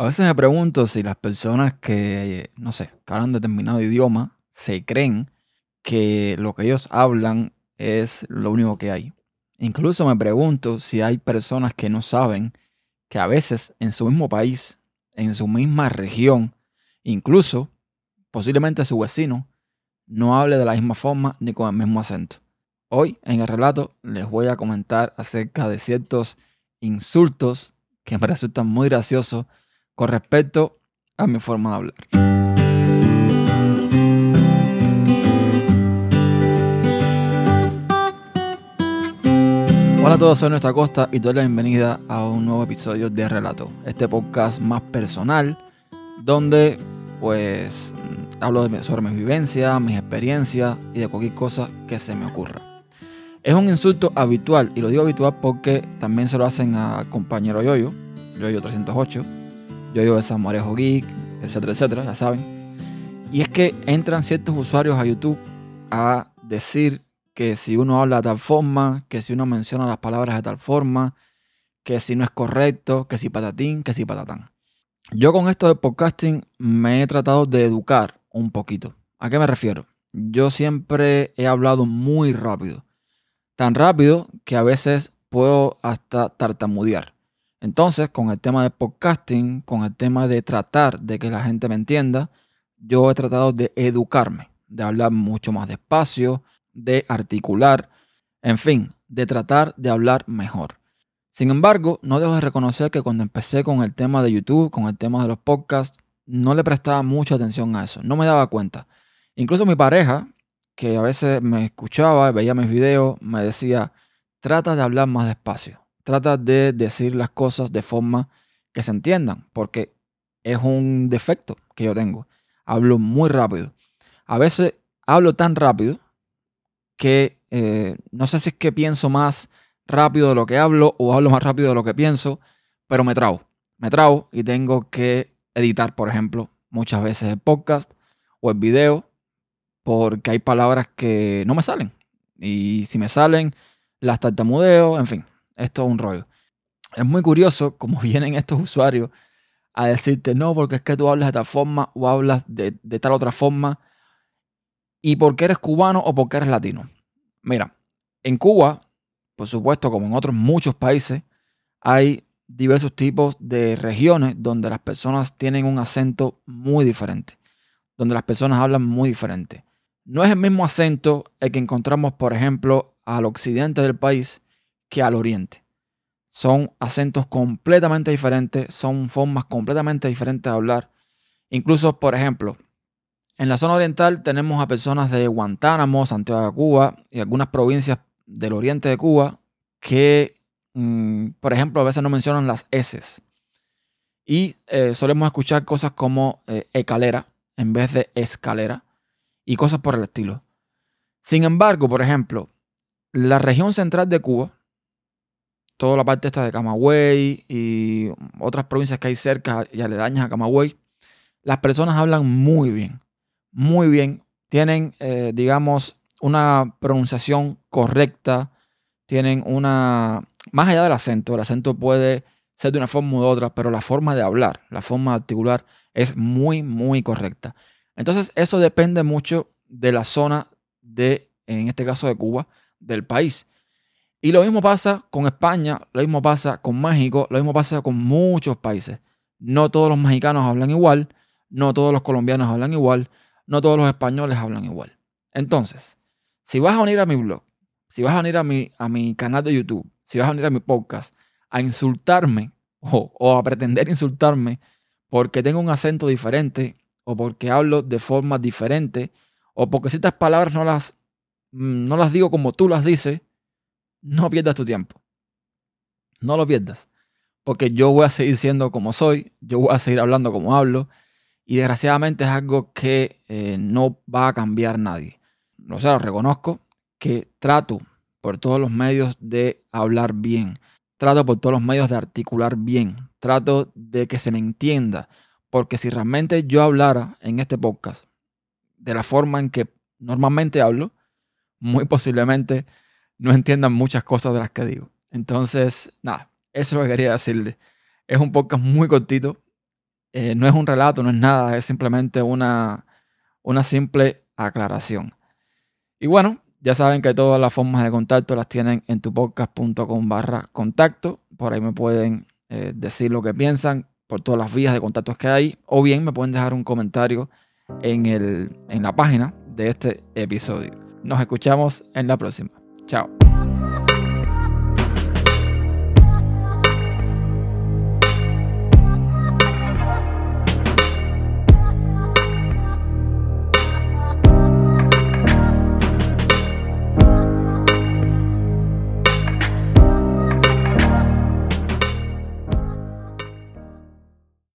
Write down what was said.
A veces me pregunto si las personas que, no sé, que hablan determinado idioma, se creen que lo que ellos hablan es lo único que hay. Incluso me pregunto si hay personas que no saben que a veces en su mismo país, en su misma región, incluso posiblemente su vecino, no hable de la misma forma ni con el mismo acento. Hoy en el relato les voy a comentar acerca de ciertos insultos que me resultan muy graciosos con respecto a mi forma de hablar. Hola a todos, soy Nuestra Costa y doy la bienvenida a un nuevo episodio de Relato, este podcast más personal donde pues hablo sobre mis vivencias, mis experiencias y de cualquier cosa que se me ocurra. Es un insulto habitual y lo digo habitual porque también se lo hacen a compañero Yoyo, Yoyo 308, yo digo esa Marejo Geek, etcétera, etcétera, ya saben. Y es que entran ciertos usuarios a YouTube a decir que si uno habla de tal forma, que si uno menciona las palabras de tal forma, que si no es correcto, que si patatín, que si patatán. Yo con esto de podcasting me he tratado de educar un poquito. ¿A qué me refiero? Yo siempre he hablado muy rápido. Tan rápido que a veces puedo hasta tartamudear. Entonces, con el tema de podcasting, con el tema de tratar de que la gente me entienda, yo he tratado de educarme, de hablar mucho más despacio, de articular, en fin, de tratar de hablar mejor. Sin embargo, no dejo de reconocer que cuando empecé con el tema de YouTube, con el tema de los podcasts, no le prestaba mucha atención a eso, no me daba cuenta. Incluso mi pareja, que a veces me escuchaba, veía mis videos, me decía, trata de hablar más despacio trata de decir las cosas de forma que se entiendan, porque es un defecto que yo tengo. Hablo muy rápido. A veces hablo tan rápido que eh, no sé si es que pienso más rápido de lo que hablo o hablo más rápido de lo que pienso, pero me trago. Me trago y tengo que editar, por ejemplo, muchas veces el podcast o el video porque hay palabras que no me salen. Y si me salen, las tartamudeo, en fin es un rollo. Es muy curioso cómo vienen estos usuarios a decirte, no, porque es que tú hablas de tal forma o hablas de, tal otra forma. ¿Y porque eres cubano o porque eres latino? Mira, en Cuba, por supuesto, como en otros muchos países, hay diversos tipos de regiones donde las personas tienen un acento muy diferente, donde las personas hablan muy diferente. No es el mismo acento el que encontramos, por ejemplo, al occidente del país que al oriente. Son acentos completamente diferentes, son formas completamente diferentes de hablar. Incluso, por ejemplo, en la zona oriental tenemos a personas de Guantánamo, Santiago de Cuba y algunas provincias del oriente de Cuba que, mm, por ejemplo, a veces no mencionan las S. Y eh, solemos escuchar cosas como eh, escalera en vez de escalera y cosas por el estilo. Sin embargo, por ejemplo, la región central de Cuba toda la parte esta de Camagüey y otras provincias que hay cerca y aledañas a Camagüey, las personas hablan muy bien, muy bien. Tienen, eh, digamos, una pronunciación correcta, tienen una... Más allá del acento, el acento puede ser de una forma u otra, pero la forma de hablar, la forma de articular es muy, muy correcta. Entonces, eso depende mucho de la zona de, en este caso de Cuba, del país. Y lo mismo pasa con España, lo mismo pasa con México, lo mismo pasa con muchos países. No todos los mexicanos hablan igual, no todos los colombianos hablan igual, no todos los españoles hablan igual. Entonces, si vas a venir a mi blog, si vas a venir a mi, a mi canal de YouTube, si vas a venir a mi podcast a insultarme o, o a pretender insultarme porque tengo un acento diferente o porque hablo de forma diferente o porque ciertas palabras no las, mm, no las digo como tú las dices, no pierdas tu tiempo. No lo pierdas. Porque yo voy a seguir siendo como soy, yo voy a seguir hablando como hablo, y desgraciadamente es algo que eh, no va a cambiar nadie. O sea, lo reconozco que trato por todos los medios de hablar bien, trato por todos los medios de articular bien, trato de que se me entienda, porque si realmente yo hablara en este podcast de la forma en que normalmente hablo, muy posiblemente no entiendan muchas cosas de las que digo. Entonces, nada, eso es lo que quería decirle. Es un podcast muy cortito. Eh, no es un relato, no es nada, es simplemente una, una simple aclaración. Y bueno, ya saben que todas las formas de contacto las tienen en tupodcast.com barra contacto. Por ahí me pueden eh, decir lo que piensan por todas las vías de contactos que hay. O bien me pueden dejar un comentario en, el, en la página de este episodio. Nos escuchamos en la próxima. Tchau.